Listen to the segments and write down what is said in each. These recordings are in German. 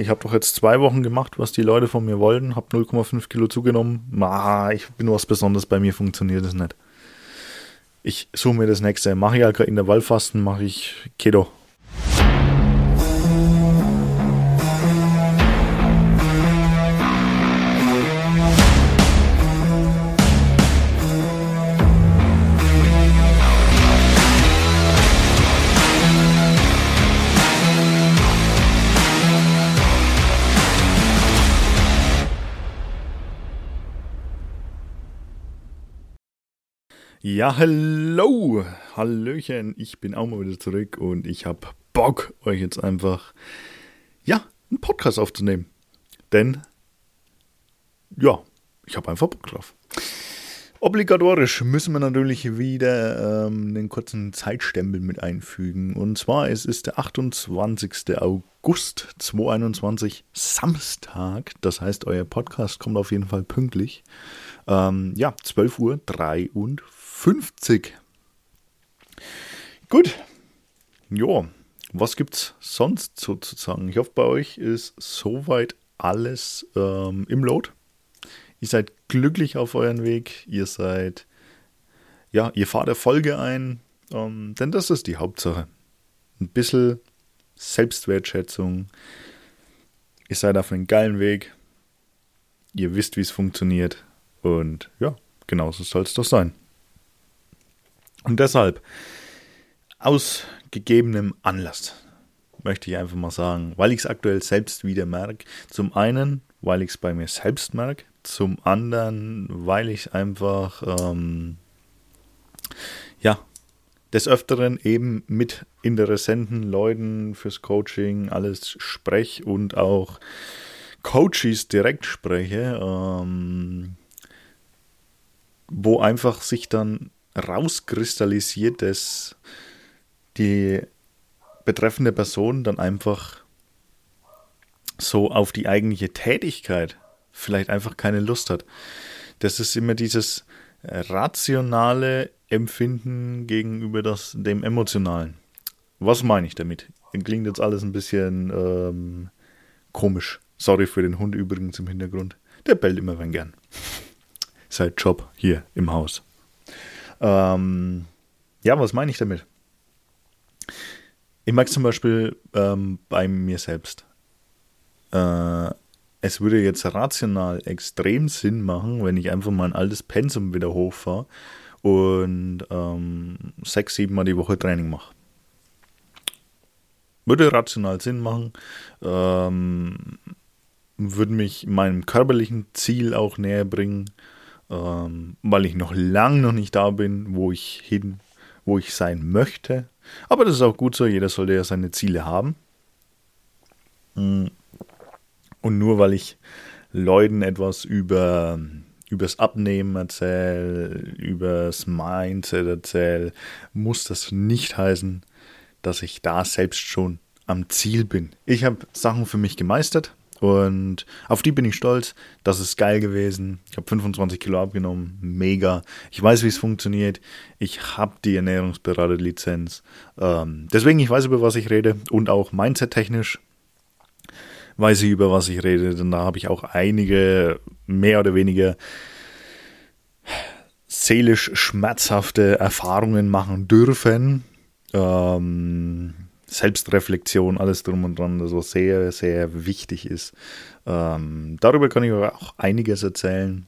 Ich habe doch jetzt zwei Wochen gemacht, was die Leute von mir wollten, habe 0,5 Kilo zugenommen. Ah, ich bin was Besonderes, bei mir funktioniert das nicht. Ich suche mir das nächste. Mache ich halt in der Waldfasten, mache ich Keto. Ja, hallo, Hallöchen, ich bin auch mal wieder zurück und ich habe Bock, euch jetzt einfach, ja, einen Podcast aufzunehmen. Denn, ja, ich habe einfach Bock drauf. Obligatorisch müssen wir natürlich wieder ähm, einen kurzen Zeitstempel mit einfügen. Und zwar es ist der 28. August 2021, Samstag. Das heißt, euer Podcast kommt auf jeden Fall pünktlich. Ähm, ja, 12 Uhr 53. 50. Gut. Ja, was gibt's sonst sozusagen? Ich hoffe, bei euch ist soweit alles ähm, im Load. Ihr seid glücklich auf euren Weg. Ihr seid, ja, ihr fahrt Erfolge ein. Ähm, denn das ist die Hauptsache. Ein bisschen Selbstwertschätzung. Ihr seid auf einem geilen Weg. Ihr wisst, wie es funktioniert. Und ja, genauso soll es doch sein. Und deshalb, aus gegebenem Anlass, möchte ich einfach mal sagen, weil ich es aktuell selbst wieder merke. Zum einen, weil ich es bei mir selbst merke. Zum anderen, weil ich einfach, ähm, ja, des Öfteren eben mit interessenten Leuten fürs Coaching alles spreche und auch Coaches direkt spreche, ähm, wo einfach sich dann rauskristallisiert, dass die betreffende Person dann einfach so auf die eigentliche Tätigkeit vielleicht einfach keine Lust hat. Das ist immer dieses rationale Empfinden gegenüber das, dem emotionalen. Was meine ich damit? Klingt jetzt alles ein bisschen ähm, komisch. Sorry für den Hund übrigens im Hintergrund. Der bellt immer wenn gern. Sein Job hier im Haus. Ähm, ja, was meine ich damit? Ich mag zum Beispiel ähm, bei mir selbst. Äh, es würde jetzt rational extrem Sinn machen, wenn ich einfach mein altes Pensum wieder hochfahre und ähm, sechs, sieben Mal die Woche Training mache. Würde rational Sinn machen, ähm, würde mich meinem körperlichen Ziel auch näher bringen ähm, weil ich noch lang noch nicht da bin, wo ich hin, wo ich sein möchte. Aber das ist auch gut so, jeder sollte ja seine Ziele haben. Mm. Und nur weil ich Leuten etwas über übers Abnehmen erzähle, übers Mindset erzähle, muss das nicht heißen, dass ich da selbst schon am Ziel bin. Ich habe Sachen für mich gemeistert, und auf die bin ich stolz. Das ist geil gewesen. Ich habe 25 Kilo abgenommen. Mega. Ich weiß, wie es funktioniert. Ich habe die Ernährungsberaterlizenz. Ähm, deswegen, ich weiß, über was ich rede. Und auch mindset-technisch weiß ich, über was ich rede. Denn da habe ich auch einige mehr oder weniger seelisch schmerzhafte Erfahrungen machen dürfen. Ähm, Selbstreflexion, alles drum und dran, das was sehr, sehr wichtig ist. Ähm, darüber kann ich auch einiges erzählen.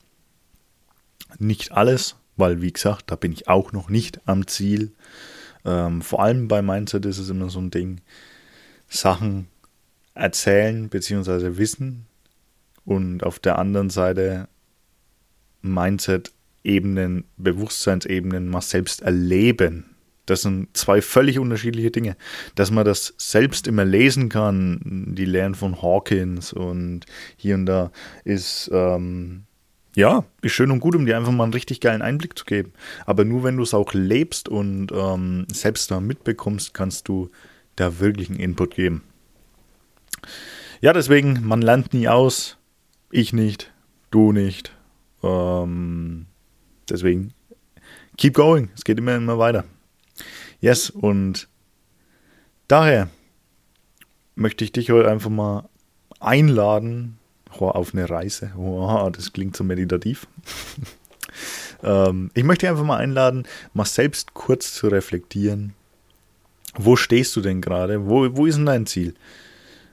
Nicht alles, weil wie gesagt, da bin ich auch noch nicht am Ziel. Ähm, vor allem bei Mindset ist es immer so ein Ding, Sachen erzählen bzw. wissen und auf der anderen Seite Mindset-Ebenen, Bewusstseinsebenen mal selbst erleben das sind zwei völlig unterschiedliche Dinge. Dass man das selbst immer lesen kann, die Lehren von Hawkins und hier und da, ist, ähm, ja, ist schön und gut, um dir einfach mal einen richtig geilen Einblick zu geben. Aber nur wenn du es auch lebst und ähm, selbst da mitbekommst, kannst du da wirklich einen Input geben. Ja, deswegen, man lernt nie aus. Ich nicht, du nicht. Ähm, deswegen, keep going. Es geht immer, immer weiter. Yes, und daher möchte ich dich heute einfach mal einladen auf eine Reise. Oh, das klingt so meditativ. ähm, ich möchte dich einfach mal einladen, mal selbst kurz zu reflektieren. Wo stehst du denn gerade? Wo, wo ist denn dein Ziel?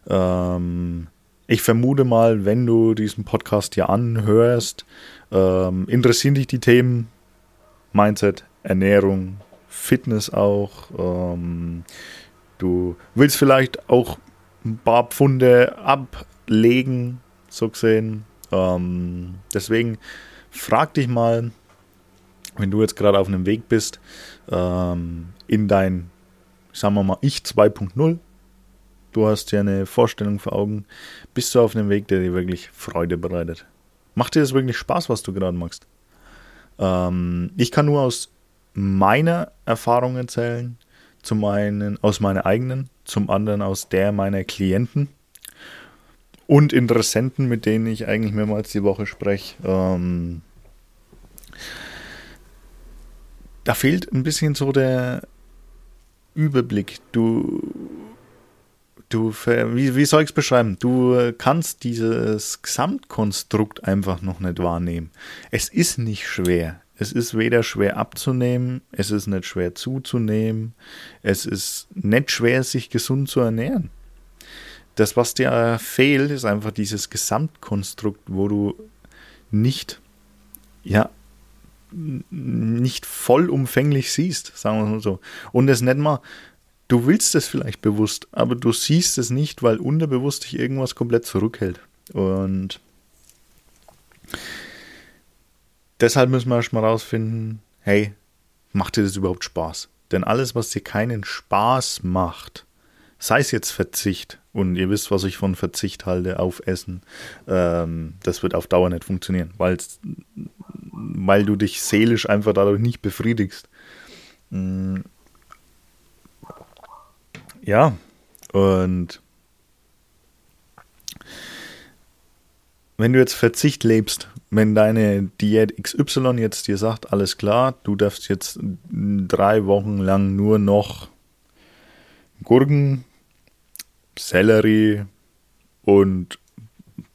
Ähm, ich vermute mal, wenn du diesen Podcast hier anhörst, ähm, interessieren dich die Themen Mindset, Ernährung, Fitness auch. Ähm, du willst vielleicht auch ein paar Pfunde ablegen, so gesehen. Ähm, deswegen frag dich mal, wenn du jetzt gerade auf einem Weg bist, ähm, in dein, sagen wir mal, Ich 2.0. Du hast ja eine Vorstellung vor Augen. Bist du auf einem Weg, der dir wirklich Freude bereitet? Macht dir das wirklich Spaß, was du gerade machst? Ähm, ich kann nur aus meiner Erfahrung erzählen. Zum einen aus meiner eigenen, zum anderen aus der meiner Klienten und Interessenten, mit denen ich eigentlich mehrmals die Woche spreche. Ähm, da fehlt ein bisschen so der Überblick. Du, du, wie, wie soll ich es beschreiben? Du kannst dieses Gesamtkonstrukt einfach noch nicht wahrnehmen. Es ist nicht schwer. Es ist weder schwer abzunehmen, es ist nicht schwer zuzunehmen, es ist nicht schwer, sich gesund zu ernähren. Das, was dir fehlt, ist einfach dieses Gesamtkonstrukt, wo du nicht, ja, nicht vollumfänglich siehst, sagen wir mal so. Und es nicht mal, du willst es vielleicht bewusst, aber du siehst es nicht, weil unterbewusst dich irgendwas komplett zurückhält. Und deshalb müssen wir erstmal rausfinden, hey, macht dir das überhaupt Spaß? Denn alles, was dir keinen Spaß macht, sei es jetzt Verzicht, und ihr wisst, was ich von Verzicht halte auf Essen, ähm, das wird auf Dauer nicht funktionieren, weil du dich seelisch einfach dadurch nicht befriedigst. Mm. Ja, und wenn du jetzt Verzicht lebst, wenn deine Diät XY jetzt dir sagt, alles klar, du darfst jetzt drei Wochen lang nur noch Gurken Sellerie und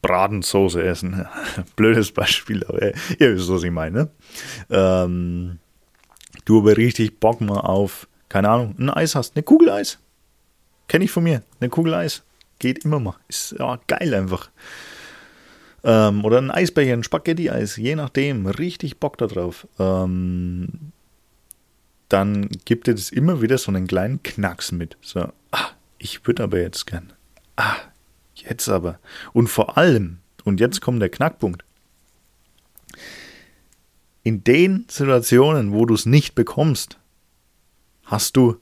Bratensoße essen. Blödes Beispiel, aber ihr wisst, was ich meine. Ähm, du aber richtig Bock mal auf, keine Ahnung, ein Eis hast, eine Kugel Eis. Kenne ich von mir, eine Kugel Eis. Geht immer mal. Ist ja geil einfach. Ähm, oder ein Eisbecher, ein Spaghetti-Eis, je nachdem. Richtig Bock darauf. Ähm, dann gibt es immer wieder so einen kleinen Knacks mit. So, ah, ich würde aber jetzt gern. Ah, jetzt aber. Und vor allem, und jetzt kommt der Knackpunkt. In den Situationen, wo du es nicht bekommst, hast du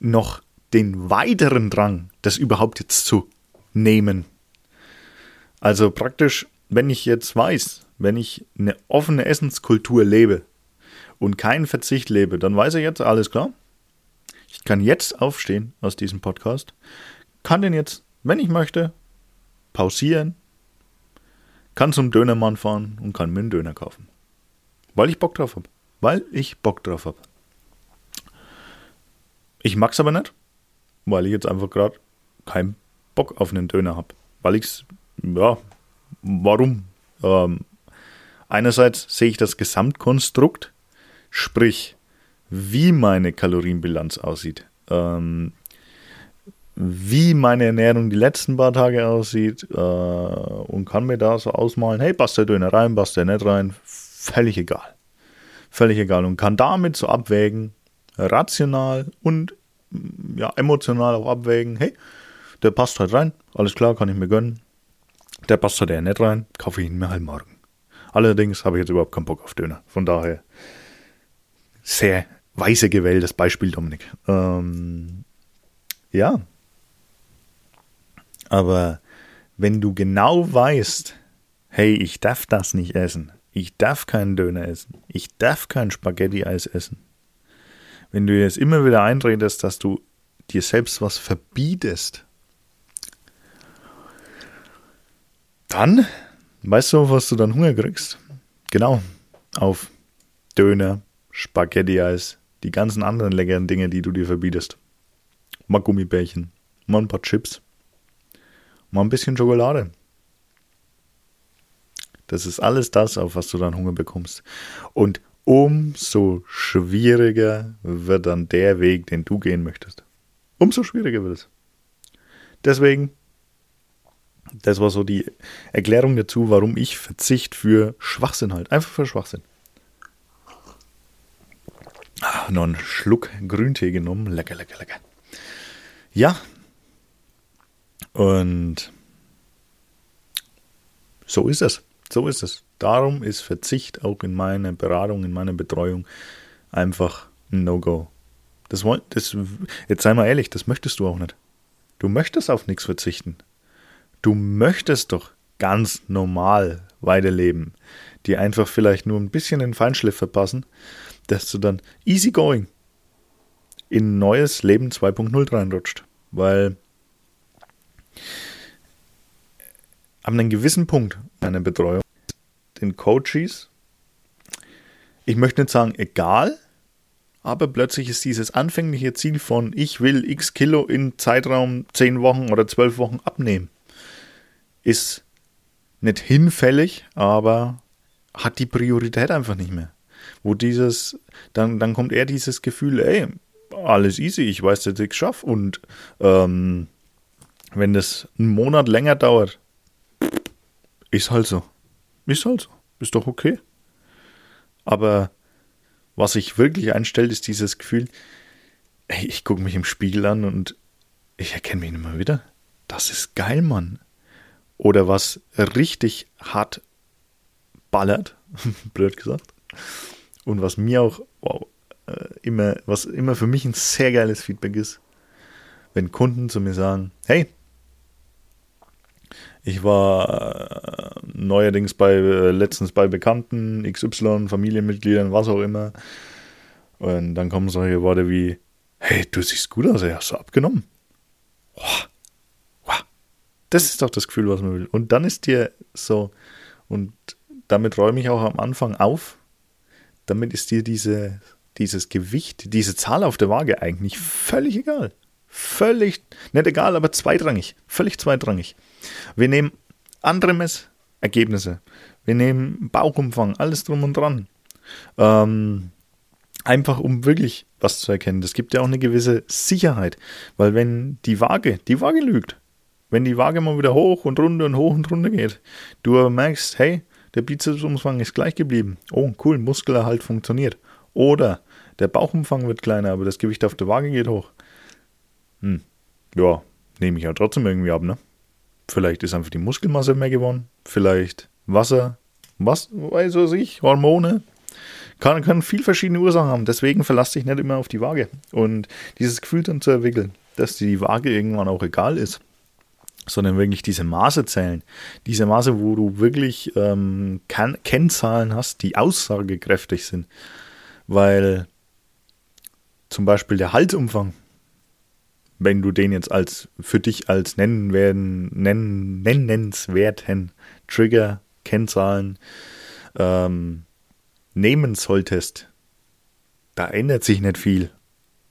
noch den weiteren Drang, das überhaupt jetzt zu nehmen. Also praktisch, wenn ich jetzt weiß, wenn ich eine offene Essenskultur lebe und keinen Verzicht lebe, dann weiß ich jetzt, alles klar, ich kann jetzt aufstehen aus diesem Podcast, kann den jetzt, wenn ich möchte, pausieren, kann zum Dönermann fahren und kann mir einen Döner kaufen. Weil ich Bock drauf habe. Weil ich Bock drauf habe. Ich mag es aber nicht, weil ich jetzt einfach gerade keinen Bock auf einen Döner habe. Weil ich es, ja, warum? Ähm, einerseits sehe ich das Gesamtkonstrukt, sprich, wie meine Kalorienbilanz aussieht, ähm, wie meine Ernährung die letzten paar Tage aussieht äh, und kann mir da so ausmalen, hey, passt der Döner rein, passt der nicht rein, völlig egal. Völlig egal und kann damit so abwägen, rational und ja, emotional auch abwägen, hey, der passt halt rein, alles klar, kann ich mir gönnen. Der passt halt eher nicht rein, kaufe ich ihn mir halt morgen. Allerdings habe ich jetzt überhaupt keinen Bock auf Döner. Von daher sehr weise gewähltes Beispiel, Dominik. Ähm, ja. Aber wenn du genau weißt, hey, ich darf das nicht essen, ich darf keinen Döner essen, ich darf kein Spaghetti-Eis essen, wenn du jetzt immer wieder einredest, dass du dir selbst was verbietest, dann weißt du, was du dann Hunger kriegst. Genau, auf Döner, Spaghetti-Eis, die ganzen anderen leckeren Dinge, die du dir verbietest. Mal Gummibärchen, mal ein paar Chips. mal ein bisschen Schokolade. Das ist alles das, auf was du dann Hunger bekommst. Und umso schwieriger wird dann der Weg, den du gehen möchtest. Umso schwieriger wird es. Deswegen, das war so die Erklärung dazu, warum ich Verzicht für Schwachsinn halt. Einfach für Schwachsinn. Ah, noch einen Schluck Grüntee genommen. Lecker, lecker, lecker. Ja. Und so ist es. So ist es. Darum ist Verzicht auch in meiner Beratung, in meiner Betreuung einfach ein No-Go. Das, das, jetzt sei mal ehrlich, das möchtest du auch nicht. Du möchtest auf nichts verzichten. Du möchtest doch ganz normal weiterleben, die einfach vielleicht nur ein bisschen den Feinschliff verpassen, dass du dann easy going in neues Leben 2.0 reinrutscht. Weil ab einem gewissen Punkt einer Betreuung den Coaches, ich möchte nicht sagen egal, aber plötzlich ist dieses anfängliche Ziel von ich will x Kilo in Zeitraum 10 Wochen oder 12 Wochen abnehmen, ist nicht hinfällig, aber hat die Priorität einfach nicht mehr. Wo dieses, dann, dann kommt eher dieses Gefühl, ey, alles easy, ich weiß, dass ich es schaffe. Und ähm, wenn das einen Monat länger dauert, ist halt so. Ist halt so. Ist doch okay. Aber was sich wirklich einstellt, ist dieses Gefühl, ey, ich gucke mich im Spiegel an und ich erkenne mich nicht mehr wieder. Das ist geil, Mann. Oder was richtig hart ballert, blöd gesagt. Und was mir auch, wow, äh, immer, was immer für mich ein sehr geiles Feedback ist, wenn Kunden zu mir sagen, hey, ich war äh, neuerdings bei, äh, letztens bei Bekannten, XY, Familienmitgliedern, was auch immer. Und dann kommen solche Worte wie, hey, du siehst gut aus, hast du abgenommen. Wow. Das ist doch das Gefühl, was man will. Und dann ist dir so, und damit räume ich auch am Anfang auf, damit ist dir diese, dieses Gewicht, diese Zahl auf der Waage eigentlich völlig egal. Völlig, nicht egal, aber zweitrangig. Völlig zweitrangig. Wir nehmen andere Messergebnisse. Wir nehmen Bauchumfang, alles drum und dran. Ähm, einfach um wirklich was zu erkennen. Das gibt ja auch eine gewisse Sicherheit. Weil wenn die Waage, die Waage lügt, wenn die Waage mal wieder hoch und runter und hoch und runter geht, du aber merkst, hey, der Bizepsumfang ist gleich geblieben. Oh, cool, Muskelerhalt funktioniert. Oder der Bauchumfang wird kleiner, aber das Gewicht auf der Waage geht hoch. Hm, ja, nehme ich ja trotzdem irgendwie ab, ne? Vielleicht ist einfach die Muskelmasse mehr geworden. Vielleicht Wasser, was weiß ich, Hormone. Kann, kann viel verschiedene Ursachen haben. Deswegen verlass dich nicht immer auf die Waage. Und dieses Gefühl dann zu entwickeln, dass die Waage irgendwann auch egal ist, sondern wirklich diese Maße zählen. Diese Maße, wo du wirklich ähm, Ken Kennzahlen hast, die aussagekräftig sind. Weil zum Beispiel der Halsumfang, wenn du den jetzt als für dich als nennen werden, nennen, nennenswerten Trigger, Kennzahlen ähm, nehmen solltest, da ändert sich nicht viel.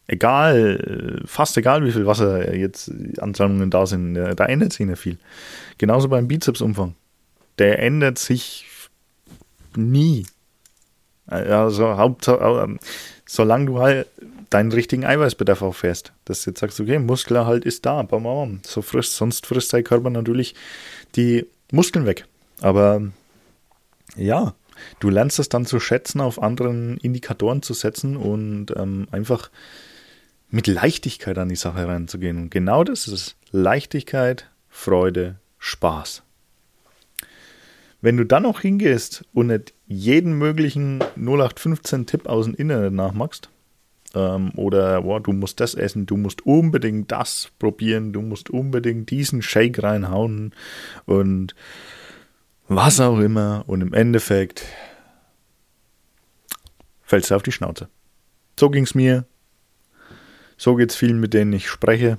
Egal, fast egal, wie viel Wasser jetzt Ansammlungen da sind, da ändert sich nicht viel. Genauso beim Bizepsumfang. Der ändert sich nie. Also Hauptsache, solange du halt deinen richtigen Eiweißbedarf auffährst. Dass du jetzt sagst, okay, Muskelerhalt ist da, bam, bam, so frisst, sonst frisst dein Körper natürlich die Muskeln weg. Aber ja, du lernst es dann zu schätzen, auf anderen Indikatoren zu setzen und ähm, einfach mit Leichtigkeit an die Sache reinzugehen. Und genau das ist es. Leichtigkeit, Freude, Spaß. Wenn du dann noch hingehst und nicht jeden möglichen 0815-Tipp aus dem Internet nachmachst, ähm, oder boah, du musst das essen, du musst unbedingt das probieren, du musst unbedingt diesen Shake reinhauen und was auch immer. Und im Endeffekt fällst du auf die Schnauze. So ging es mir. So geht es vielen, mit denen ich spreche.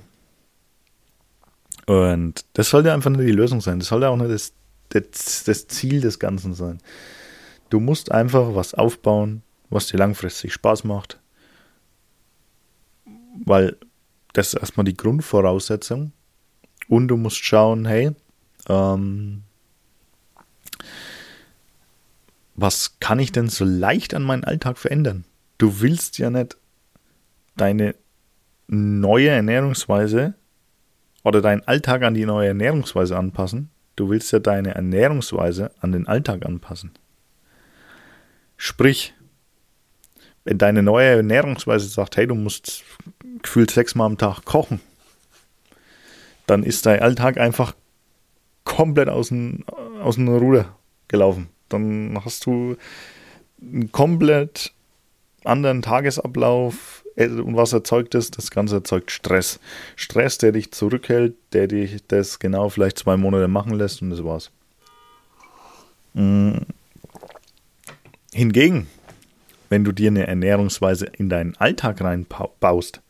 Und das sollte einfach nicht die Lösung sein. Das sollte auch nicht das, das, das Ziel des Ganzen sein. Du musst einfach was aufbauen, was dir langfristig Spaß macht, weil das ist erstmal die Grundvoraussetzung. Und du musst schauen, hey, ähm, was kann ich denn so leicht an meinen Alltag verändern? Du willst ja nicht deine neue Ernährungsweise oder deinen Alltag an die neue Ernährungsweise anpassen. Du willst ja deine Ernährungsweise an den Alltag anpassen. Sprich, wenn deine neue Ernährungsweise sagt, hey, du musst gefühlt sechsmal am Tag kochen, dann ist dein Alltag einfach komplett aus dem, aus dem Ruder gelaufen. Dann hast du einen komplett anderen Tagesablauf. Und was erzeugt das? Das Ganze erzeugt Stress. Stress, der dich zurückhält, der dich das genau vielleicht zwei Monate machen lässt und das war's. Mhm. Hingegen, wenn du dir eine Ernährungsweise in deinen Alltag reinbaust,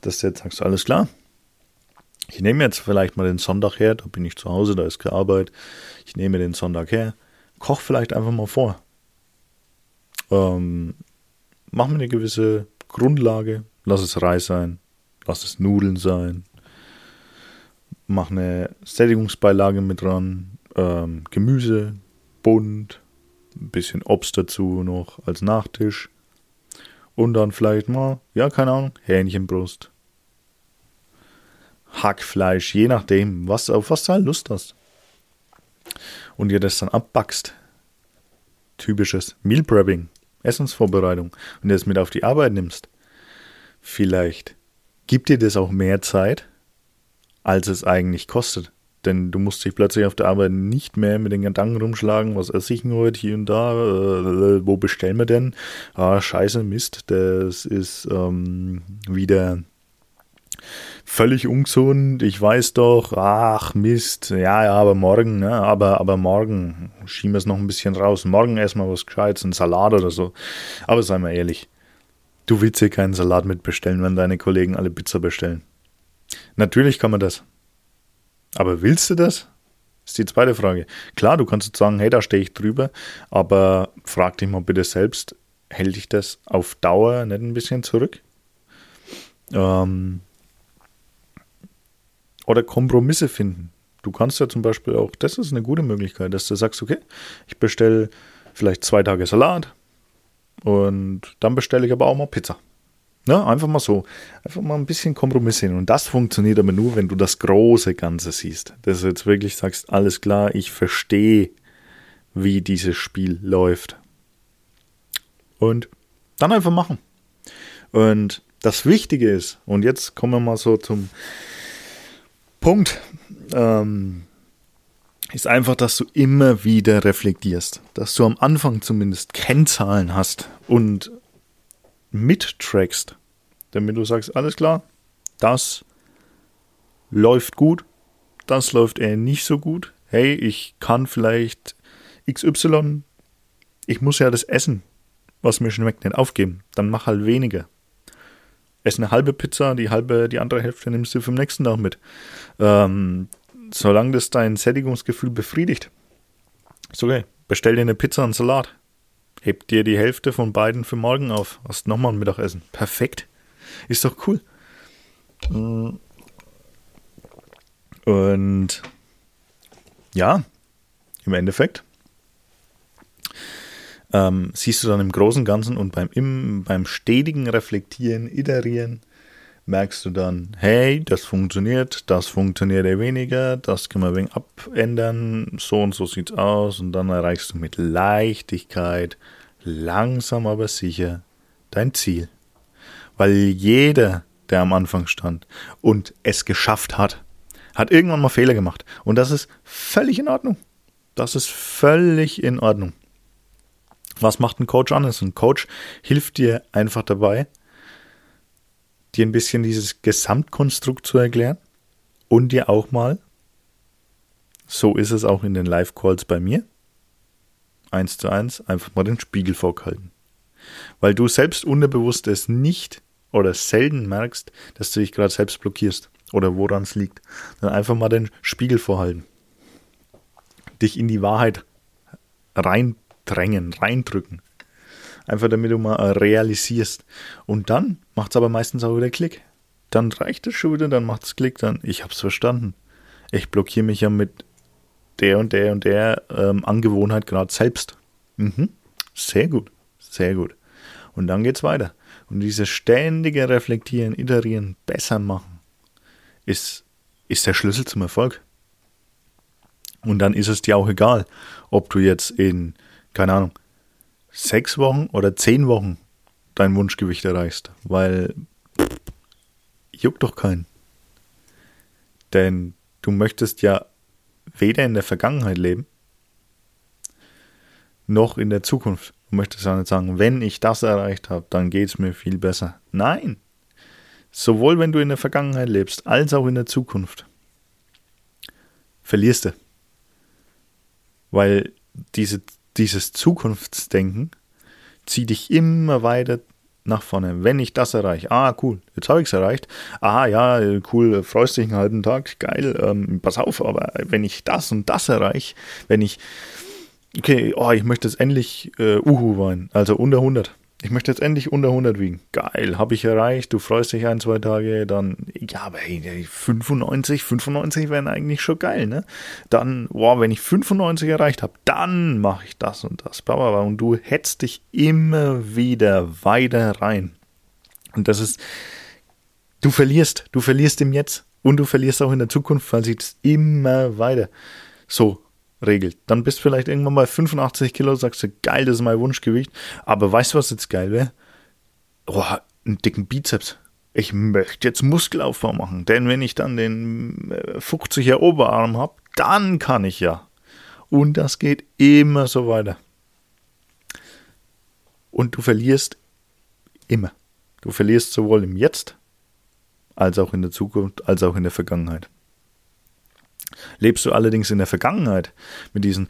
dass du jetzt sagst, alles klar, ich nehme jetzt vielleicht mal den Sonntag her, da bin ich zu Hause, da ist keine Arbeit, ich nehme den Sonntag her, koch vielleicht einfach mal vor. Ähm, mach mir eine gewisse Grundlage, lass es Reis sein, lass es Nudeln sein, mach eine Sättigungsbeilage mit dran, ähm, Gemüse, bunt, ein bisschen Obst dazu noch als Nachtisch. Und dann vielleicht mal, ja, keine Ahnung, Hähnchenbrust. Hackfleisch, je nachdem, was, auf was du halt Lust hast. Und ihr das dann abbackst. Typisches Meal Prepping, Essensvorbereitung. Und das mit auf die Arbeit nimmst. Vielleicht gibt dir das auch mehr Zeit, als es eigentlich kostet. Denn du musst dich plötzlich auf der Arbeit nicht mehr mit den Gedanken rumschlagen, was esse ich denn heute hier und da, äh, wo bestellen wir denn? Ah, scheiße, Mist, das ist ähm, wieder völlig ungesund. Ich weiß doch, ach Mist, ja, ja, aber morgen, ne, aber, aber morgen schieben wir es noch ein bisschen raus. Morgen wir was Gescheites, einen Salat oder so. Aber seien wir ehrlich, du willst hier keinen Salat mitbestellen, wenn deine Kollegen alle Pizza bestellen. Natürlich kann man das. Aber willst du das? Ist die zweite Frage. Klar, du kannst jetzt sagen, hey, da stehe ich drüber, aber frag dich mal bitte selbst, hält dich das auf Dauer nicht ein bisschen zurück? Ähm, oder Kompromisse finden. Du kannst ja zum Beispiel auch, das ist eine gute Möglichkeit, dass du sagst, okay, ich bestelle vielleicht zwei Tage Salat und dann bestelle ich aber auch mal Pizza. Ja, einfach mal so. Einfach mal ein bisschen Kompromiss hin. Und das funktioniert aber nur, wenn du das große Ganze siehst. Dass du jetzt wirklich sagst, alles klar, ich verstehe, wie dieses Spiel läuft. Und dann einfach machen. Und das Wichtige ist, und jetzt kommen wir mal so zum Punkt, ähm, ist einfach, dass du immer wieder reflektierst. Dass du am Anfang zumindest Kennzahlen hast und mittrackst, damit du sagst, alles klar, das läuft gut, das läuft eher nicht so gut. Hey, ich kann vielleicht XY, ich muss ja das Essen, was mir schmeckt, nicht aufgeben. Dann mach halt weniger. Ess eine halbe Pizza, die halbe, die andere Hälfte nimmst du vom nächsten Tag mit. Ähm, solange das dein Sättigungsgefühl befriedigt. Ist okay. Bestell dir eine Pizza und Salat. Heb dir die Hälfte von beiden für morgen auf. Hast nochmal ein Mittagessen. Perfekt. Ist doch cool. Mm. Und ja, im Endeffekt ähm, siehst du dann im Großen und Ganzen und beim, im, beim stetigen Reflektieren, Iterieren, merkst du dann, hey, das funktioniert, das funktioniert eher weniger, das können wir ein wenig abändern, so und so sieht's aus und dann erreichst du mit Leichtigkeit, langsam aber sicher dein Ziel. Weil jeder, der am Anfang stand und es geschafft hat, hat irgendwann mal Fehler gemacht. Und das ist völlig in Ordnung. Das ist völlig in Ordnung. Was macht ein Coach anders? Ein Coach hilft dir einfach dabei, dir ein bisschen dieses Gesamtkonstrukt zu erklären und dir auch mal, so ist es auch in den Live-Calls bei mir, eins zu eins, einfach mal den Spiegel vorhalten. Weil du selbst unterbewusst es nicht oder selten merkst, dass du dich gerade selbst blockierst oder woran es liegt. Dann einfach mal den Spiegel vorhalten. Dich in die Wahrheit reindrängen, reindrücken. Einfach damit du mal realisierst. Und dann macht es aber meistens auch wieder Klick. Dann reicht es schon wieder, dann macht es Klick, dann ich hab's verstanden. ich blockiere mich ja mit der und der und der ähm, Angewohnheit gerade selbst. Mhm. Sehr gut, sehr gut. Und dann geht's weiter. Und dieses ständige Reflektieren, Iterieren, besser machen, ist, ist der Schlüssel zum Erfolg. Und dann ist es dir auch egal, ob du jetzt in, keine Ahnung, sechs Wochen oder zehn Wochen dein Wunschgewicht erreichst, weil juckt doch keinen. Denn du möchtest ja weder in der Vergangenheit leben, noch in der Zukunft. Du möchtest ja nicht sagen, wenn ich das erreicht habe, dann geht es mir viel besser. Nein. Sowohl wenn du in der Vergangenheit lebst, als auch in der Zukunft. Verlierst du. Weil diese, dieses Zukunftsdenken zieht dich immer weiter nach vorne. Wenn ich das erreiche, ah, cool, jetzt habe ich es erreicht. Ah, ja, cool, freust dich einen halben Tag, geil, ähm, pass auf, aber wenn ich das und das erreiche, wenn ich, okay, oh, ich möchte jetzt endlich äh, Uhu weinen, also unter 100. Ich möchte jetzt endlich unter 100 wiegen. Geil, habe ich erreicht. Du freust dich ein, zwei Tage. Dann, ja, aber hey, 95, 95 wären eigentlich schon geil, ne? Dann, wow, wenn ich 95 erreicht habe, dann mache ich das und das. Und du hetzt dich immer wieder weiter rein. Und das ist, du verlierst, du verlierst im Jetzt und du verlierst auch in der Zukunft, weil das immer weiter so regelt. Dann bist du vielleicht irgendwann mal 85 Kilo, sagst du, geil, das ist mein Wunschgewicht. Aber weißt du, was jetzt geil wäre? Oh, einen dicken Bizeps. Ich möchte jetzt Muskelaufbau machen, denn wenn ich dann den 50er äh, Oberarm habe, dann kann ich ja. Und das geht immer so weiter. Und du verlierst immer. Du verlierst sowohl im Jetzt als auch in der Zukunft, als auch in der Vergangenheit. Lebst du allerdings in der Vergangenheit mit diesen,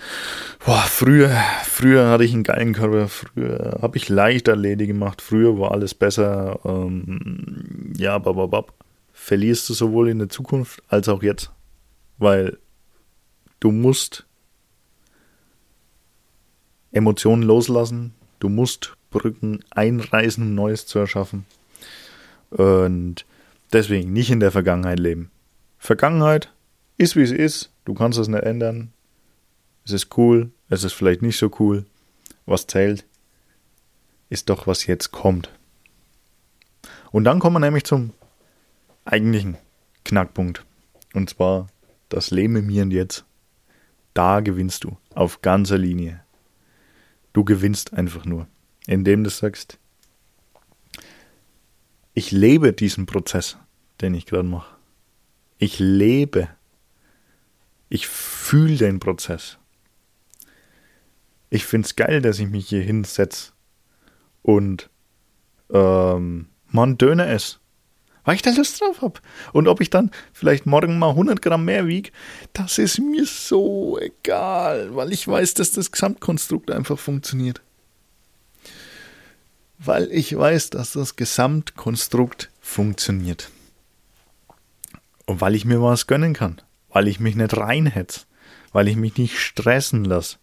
boah, früher, früher hatte ich einen geilen Körper, früher habe ich leicht erledigt gemacht, früher war alles besser, ähm, ja, bababab, verlierst du sowohl in der Zukunft als auch jetzt. Weil du musst Emotionen loslassen, du musst Brücken einreißen, um Neues zu erschaffen. Und deswegen nicht in der Vergangenheit leben. Vergangenheit ist wie es ist, du kannst es nicht ändern. Es ist cool, es ist vielleicht nicht so cool. Was zählt, ist doch, was jetzt kommt. Und dann kommen wir nämlich zum eigentlichen Knackpunkt. Und zwar das Leben im Hier und Jetzt. Da gewinnst du auf ganzer Linie. Du gewinnst einfach nur, indem du sagst, ich lebe diesen Prozess, den ich gerade mache. Ich lebe ich fühle den Prozess. Ich finde es geil, dass ich mich hier hinsetze und ähm, mal einen Döner esse. Weil ich da Lust drauf habe. Und ob ich dann vielleicht morgen mal 100 Gramm mehr wiege, das ist mir so egal, weil ich weiß, dass das Gesamtkonstrukt einfach funktioniert. Weil ich weiß, dass das Gesamtkonstrukt funktioniert. Und weil ich mir was gönnen kann weil ich mich nicht reinhetz, weil ich mich nicht stressen lasse,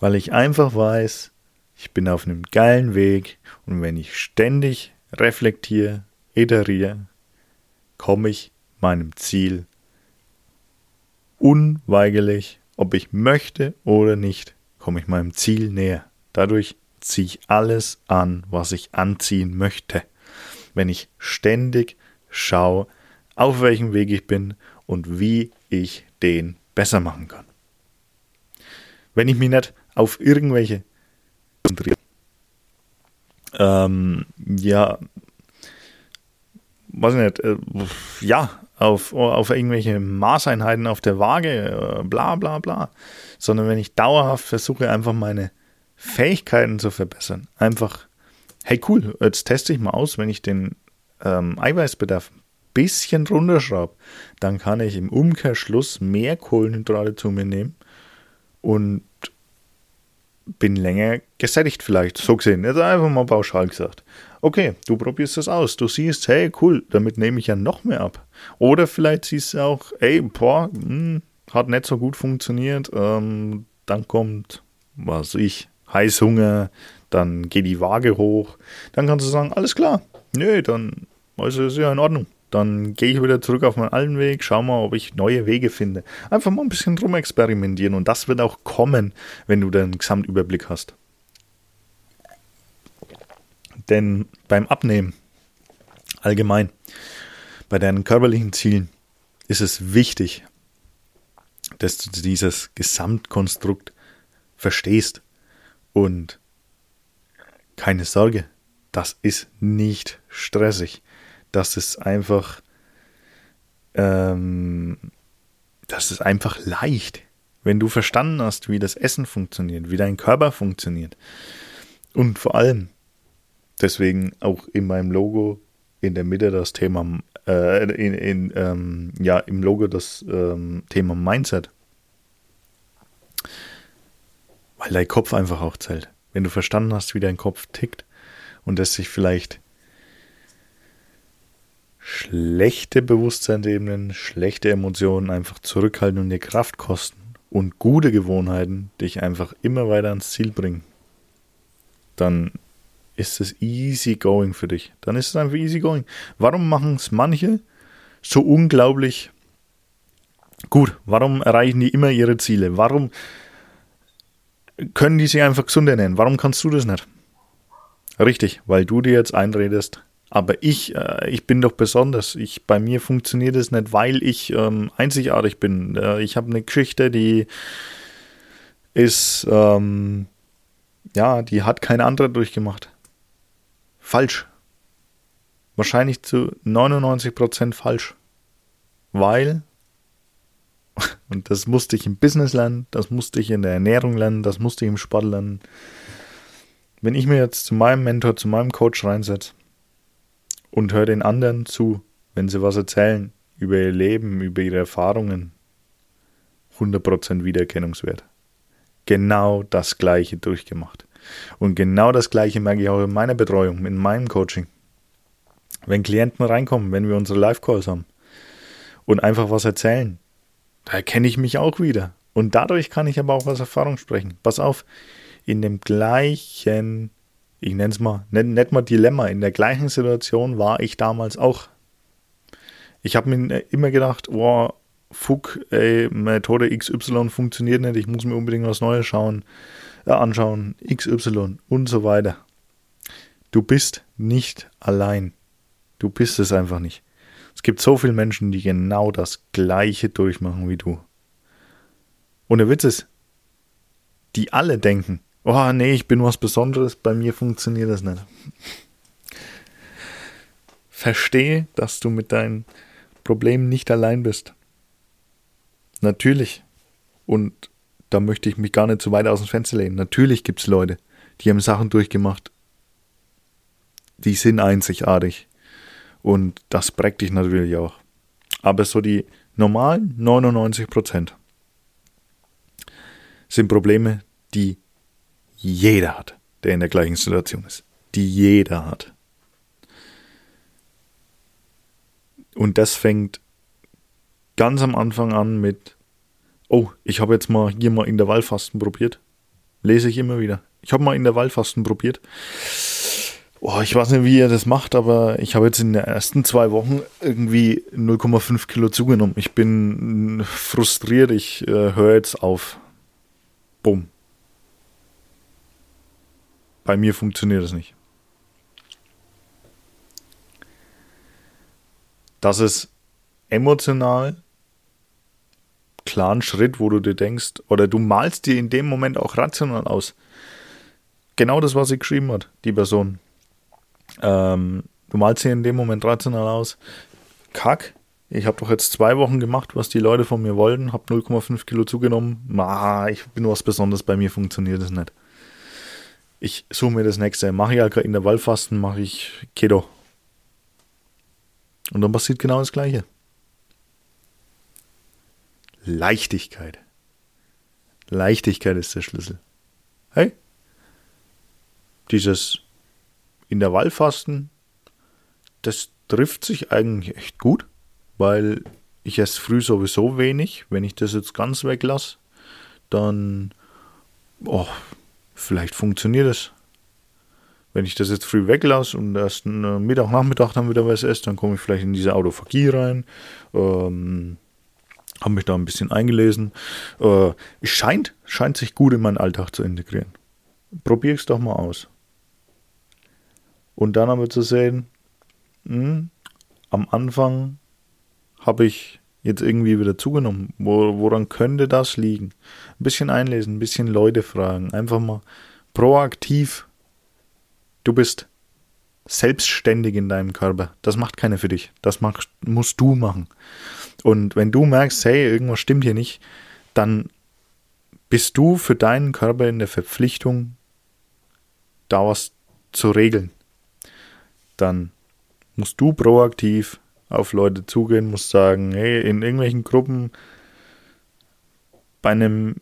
weil ich einfach weiß, ich bin auf einem geilen Weg und wenn ich ständig reflektiere, iteriere, komme ich meinem Ziel unweigerlich, ob ich möchte oder nicht, komme ich meinem Ziel näher. Dadurch ziehe ich alles an, was ich anziehen möchte. Wenn ich ständig schaue, auf welchem Weg ich bin und wie ich den besser machen kann. Wenn ich mich nicht auf irgendwelche konzentriere, ähm, ja, weiß ich nicht, äh, ja, auf, auf irgendwelche Maßeinheiten auf der Waage, äh, bla bla bla, sondern wenn ich dauerhaft versuche, einfach meine Fähigkeiten zu verbessern, einfach, hey cool, jetzt teste ich mal aus, wenn ich den ähm, Eiweißbedarf bisschen runterschraube, dann kann ich im Umkehrschluss mehr Kohlenhydrate zu mir nehmen und bin länger gesättigt vielleicht. So gesehen, jetzt einfach mal pauschal gesagt. Okay, du probierst das aus. Du siehst, hey, cool, damit nehme ich ja noch mehr ab. Oder vielleicht siehst du auch, ey, boah, mh, hm, hat nicht so gut funktioniert. Ähm, dann kommt, was ich, Heißhunger, dann geht die Waage hoch. Dann kannst du sagen, alles klar. Nö, dann also ist ja in Ordnung dann gehe ich wieder zurück auf meinen alten Weg, schau mal, ob ich neue Wege finde. Einfach mal ein bisschen drum experimentieren und das wird auch kommen, wenn du den Gesamtüberblick hast. Denn beim Abnehmen allgemein, bei deinen körperlichen Zielen, ist es wichtig, dass du dieses Gesamtkonstrukt verstehst. Und keine Sorge, das ist nicht stressig. Das ist einfach, ähm, das ist einfach leicht. Wenn du verstanden hast, wie das Essen funktioniert, wie dein Körper funktioniert. Und vor allem, deswegen auch in meinem Logo in der Mitte das Thema, äh, in, in ähm, ja, im Logo das ähm, Thema Mindset. Weil dein Kopf einfach auch zählt. Wenn du verstanden hast, wie dein Kopf tickt und dass sich vielleicht schlechte Bewusstseinsebenen, schlechte Emotionen einfach zurückhalten und dir Kraft kosten und gute Gewohnheiten dich einfach immer weiter ans Ziel bringen, dann ist es easy going für dich. Dann ist es einfach easy going. Warum machen es manche so unglaublich gut? Warum erreichen die immer ihre Ziele? Warum können die sich einfach gesunder nennen? Warum kannst du das nicht? Richtig, weil du dir jetzt einredest, aber ich, äh, ich bin doch besonders. Ich, bei mir funktioniert es nicht, weil ich ähm, einzigartig bin. Äh, ich habe eine Geschichte, die ist, ähm, ja, die hat kein anderer durchgemacht falsch. Wahrscheinlich zu 99% falsch. Weil, und das musste ich im Business lernen, das musste ich in der Ernährung lernen, das musste ich im Sport lernen. Wenn ich mir jetzt zu meinem Mentor, zu meinem Coach reinsetze und höre den anderen zu, wenn sie was erzählen über ihr Leben, über ihre Erfahrungen, 100% Wiedererkennungswert. Genau das gleiche durchgemacht. Und genau das Gleiche merke ich auch in meiner Betreuung, in meinem Coaching. Wenn Klienten reinkommen, wenn wir unsere Live-Calls haben und einfach was erzählen, da erkenne ich mich auch wieder. Und dadurch kann ich aber auch aus Erfahrung sprechen. Pass auf, in dem gleichen, ich nenne es mal, nicht mal Dilemma, in der gleichen Situation war ich damals auch. Ich habe mir immer gedacht, oh, fuck, ey, Methode XY funktioniert nicht, ich muss mir unbedingt was Neues schauen anschauen, XY und so weiter. Du bist nicht allein. Du bist es einfach nicht. Es gibt so viele Menschen, die genau das Gleiche durchmachen wie du. Und der Witz ist, die alle denken, oh nee, ich bin was Besonderes, bei mir funktioniert das nicht. Verstehe, dass du mit deinen Problemen nicht allein bist. Natürlich. Und da möchte ich mich gar nicht zu weit aus dem Fenster lehnen. Natürlich gibt es Leute, die haben Sachen durchgemacht, die sind einzigartig. Und das prägt dich natürlich auch. Aber so die normalen 99 Prozent sind Probleme, die jeder hat, der in der gleichen Situation ist. Die jeder hat. Und das fängt ganz am Anfang an mit Oh, ich habe jetzt mal hier mal in der Wallfasten probiert. Lese ich immer wieder. Ich habe mal in der Wallfasten probiert. Oh, ich weiß nicht, wie ihr das macht, aber ich habe jetzt in den ersten zwei Wochen irgendwie 0,5 Kilo zugenommen. Ich bin frustriert, ich äh, höre jetzt auf. Bumm. Bei mir funktioniert das nicht. Das ist emotional klaren Schritt, wo du dir denkst, oder du malst dir in dem Moment auch rational aus. Genau das, was sie geschrieben hat, die Person. Ähm, du malst dir in dem Moment rational aus. Kack, ich habe doch jetzt zwei Wochen gemacht, was die Leute von mir wollten, habe 0,5 Kilo zugenommen. Ah, ich bin was Besonderes, bei mir funktioniert das nicht. Ich suche mir das nächste. Mache ich halt in der Wallfasten, mache ich Keto. Und dann passiert genau das Gleiche. Leichtigkeit. Leichtigkeit ist der Schlüssel. Hey, dieses Intervallfasten, das trifft sich eigentlich echt gut, weil ich esse früh sowieso wenig. Wenn ich das jetzt ganz weglasse, dann, oh, vielleicht funktioniert es. Wenn ich das jetzt früh weglasse und erst Mittag, Nachmittag dann wieder was esse, dann komme ich vielleicht in diese Autophagie rein. Ähm, habe mich da ein bisschen eingelesen. Äh, es scheint, scheint sich gut in meinen Alltag zu integrieren. Probier es doch mal aus. Und dann aber zu sehen, mh, hm, am Anfang habe ich jetzt irgendwie wieder zugenommen. Wo, woran könnte das liegen? Ein bisschen einlesen, ein bisschen Leute fragen, einfach mal proaktiv. Du bist selbstständig in deinem Körper. Das macht keiner für dich. Das machst, musst du machen. Und wenn du merkst, hey, irgendwas stimmt hier nicht, dann bist du für deinen Körper in der Verpflichtung, da was zu regeln. Dann musst du proaktiv auf Leute zugehen, musst sagen, hey, in irgendwelchen Gruppen bei einem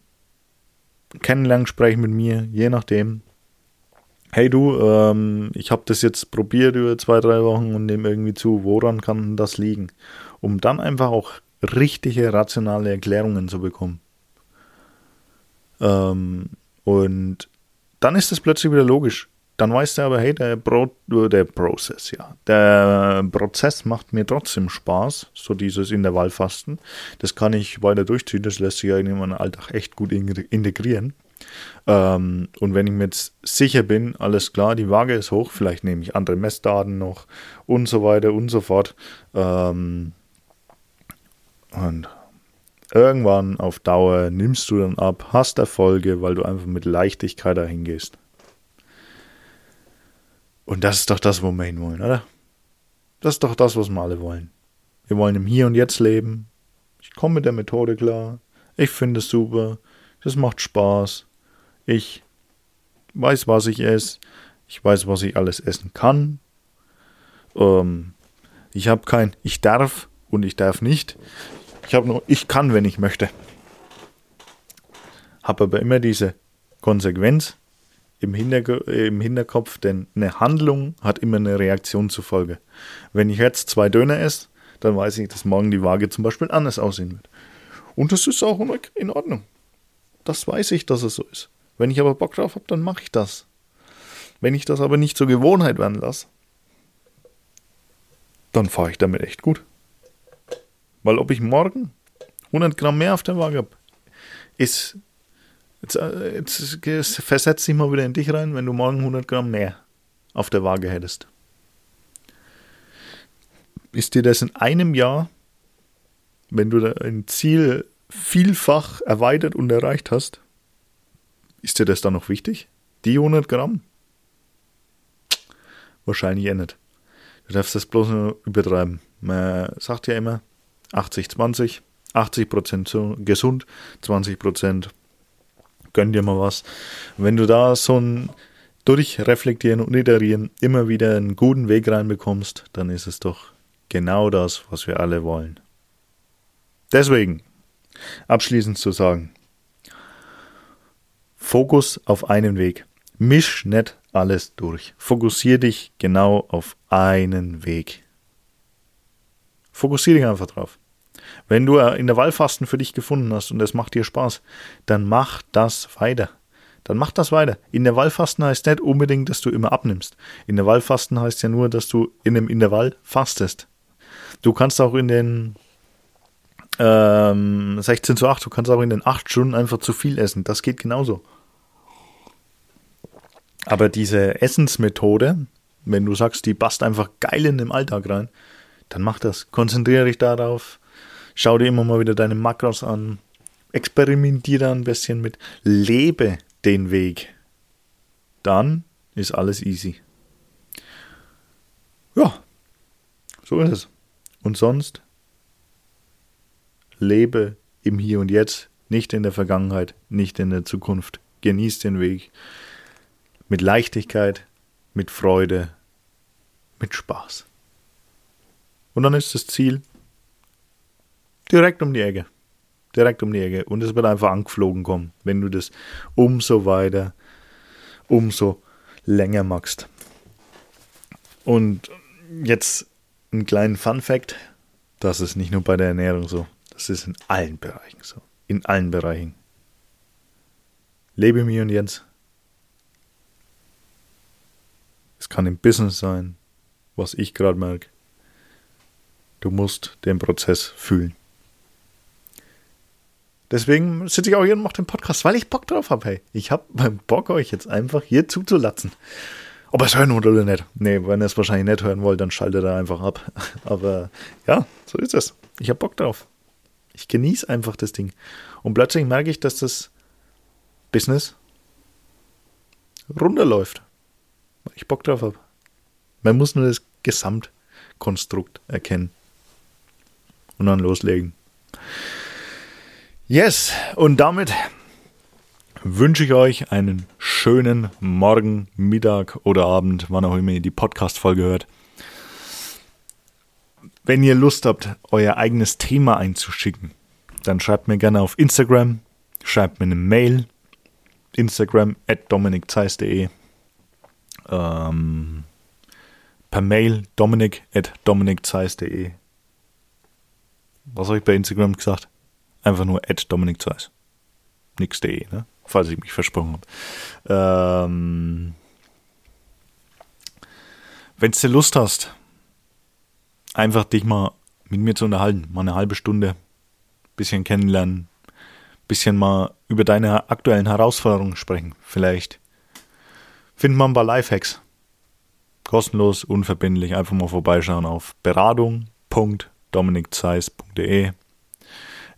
Kennenlerngespräch mit mir, je nachdem, hey du, ähm, ich habe das jetzt probiert über zwei, drei Wochen und nehme irgendwie zu, woran kann das liegen? Um dann einfach auch richtige, rationale Erklärungen zu bekommen. Ähm, und dann ist es plötzlich wieder logisch. Dann weißt du aber, hey, der, Pro, der Prozess, ja. Der Prozess macht mir trotzdem Spaß, so dieses Intervallfasten. Das kann ich weiter durchziehen, das lässt sich ja in meinen Alltag echt gut integrieren. Ähm, und wenn ich mir jetzt sicher bin, alles klar, die Waage ist hoch, vielleicht nehme ich andere Messdaten noch und so weiter und so fort. Ähm, und irgendwann auf Dauer nimmst du dann ab, hast Erfolge, weil du einfach mit Leichtigkeit dahin gehst. Und das ist doch das, wo wir hinwollen, oder? Das ist doch das, was wir alle wollen. Wir wollen im Hier und Jetzt leben. Ich komme mit der Methode klar. Ich finde es super. Das macht Spaß. Ich weiß, was ich esse. Ich weiß, was ich alles essen kann. Ähm, ich habe kein Ich darf und ich darf nicht. Ich habe nur Ich kann, wenn ich möchte. Habe aber immer diese Konsequenz im, Hinterg im Hinterkopf, denn eine Handlung hat immer eine Reaktion zur Folge. Wenn ich jetzt zwei Döner esse, dann weiß ich, dass morgen die Waage zum Beispiel anders aussehen wird. Und das ist auch in Ordnung. Das weiß ich, dass es so ist. Wenn ich aber Bock drauf habe, dann mache ich das. Wenn ich das aber nicht zur Gewohnheit werden lasse, dann fahre ich damit echt gut. Weil ob ich morgen 100 Gramm mehr auf der Waage habe, ist Jetzt, äh, jetzt versetz dich mal wieder in dich rein, wenn du morgen 100 Gramm mehr auf der Waage hättest. Ist dir das in einem Jahr, wenn du dein Ziel vielfach erweitert und erreicht hast, ist dir das dann noch wichtig? Die 100 Gramm? Wahrscheinlich eh nicht. Du darfst das bloß nur übertreiben. Man sagt ja immer 80-20, 80%, gesund, 20% gönn dir mal was. Wenn du da so ein Durchreflektieren und Iterieren immer wieder einen guten Weg reinbekommst, dann ist es doch genau das, was wir alle wollen. Deswegen, abschließend zu sagen, Fokus auf einen Weg. Misch nicht alles durch. Fokussier dich genau auf einen Weg. Fokussier dich einfach drauf. Wenn du in der Wallfasten für dich gefunden hast und es macht dir Spaß, dann mach das weiter. Dann mach das weiter. In der Wallfasten heißt nicht unbedingt, dass du immer abnimmst. In der Wallfasten heißt ja nur, dass du in einem Intervall fastest. Du kannst auch in den ähm, 16 zu 8, du kannst auch in den 8 Stunden einfach zu viel essen. Das geht genauso. Aber diese Essensmethode, wenn du sagst, die passt einfach geil in den Alltag rein, dann mach das. Konzentriere dich darauf. Schau dir immer mal wieder deine Makros an. Experimentiere ein bisschen mit. Lebe den Weg. Dann ist alles easy. Ja, so ist es. Und sonst lebe im Hier und Jetzt, nicht in der Vergangenheit, nicht in der Zukunft. Genieß den Weg mit Leichtigkeit, mit Freude, mit Spaß. Und dann ist das Ziel direkt um die Ecke. Direkt um die Ecke. Und es wird einfach angeflogen kommen, wenn du das umso weiter, umso länger machst. Und jetzt einen kleinen Fun Fact. Das ist nicht nur bei der Ernährung so. Das ist in allen Bereichen so. In allen Bereichen. Lebe mir und Jens. Es kann im Business sein, was ich gerade merke. Du musst den Prozess fühlen. Deswegen sitze ich auch hier und mache den Podcast, weil ich Bock drauf habe. Hey, ich habe Bock, euch jetzt einfach hier zuzulatzen. Ob ihr es hören wollt oder nicht. Nee, wenn ihr es wahrscheinlich nicht hören wollt, dann schaltet er einfach ab. Aber ja, so ist es. Ich habe Bock drauf. Ich genieße einfach das Ding. Und plötzlich merke ich, dass das Business runterläuft. Weil ich Bock drauf habe. Man muss nur das Gesamtkonstrukt erkennen. Und dann loslegen. Yes, und damit wünsche ich euch einen schönen Morgen, Mittag oder Abend, wann auch immer ihr die Podcast-Folge hört. Wenn ihr Lust habt, euer eigenes Thema einzuschicken, dann schreibt mir gerne auf Instagram, schreibt mir eine Mail, Instagram at dominikzeis.de, ähm, per Mail dominik at dominikzeis.de. Was habe ich bei Instagram gesagt? Einfach nur at Dominik Zeiss. Nix.de, ne? Falls ich mich versprochen habe. Ähm, Wenn du Lust hast, einfach dich mal mit mir zu unterhalten, mal eine halbe Stunde, bisschen kennenlernen, bisschen mal über deine aktuellen Herausforderungen sprechen. Vielleicht finden wir ein paar Lifehacks. Kostenlos, unverbindlich, einfach mal vorbeischauen auf beratung.dominikzeiss.de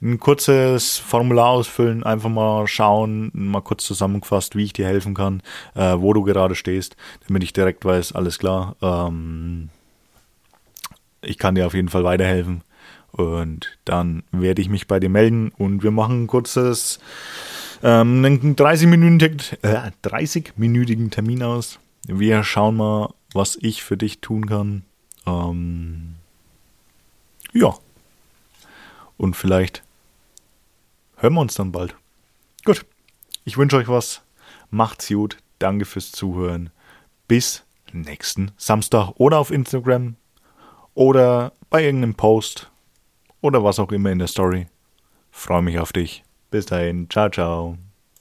ein kurzes Formular ausfüllen, einfach mal schauen, mal kurz zusammengefasst, wie ich dir helfen kann, äh, wo du gerade stehst, damit ich direkt weiß, alles klar, ähm, ich kann dir auf jeden Fall weiterhelfen. Und dann werde ich mich bei dir melden und wir machen ein kurzes, ähm, einen 30-minütigen äh, 30 Termin aus. Wir schauen mal, was ich für dich tun kann. Ähm, ja. Und vielleicht hören wir uns dann bald. Gut, ich wünsche euch was. Macht's gut. Danke fürs Zuhören. Bis nächsten Samstag oder auf Instagram oder bei irgendeinem Post oder was auch immer in der Story. Freue mich auf dich. Bis dahin. Ciao, ciao.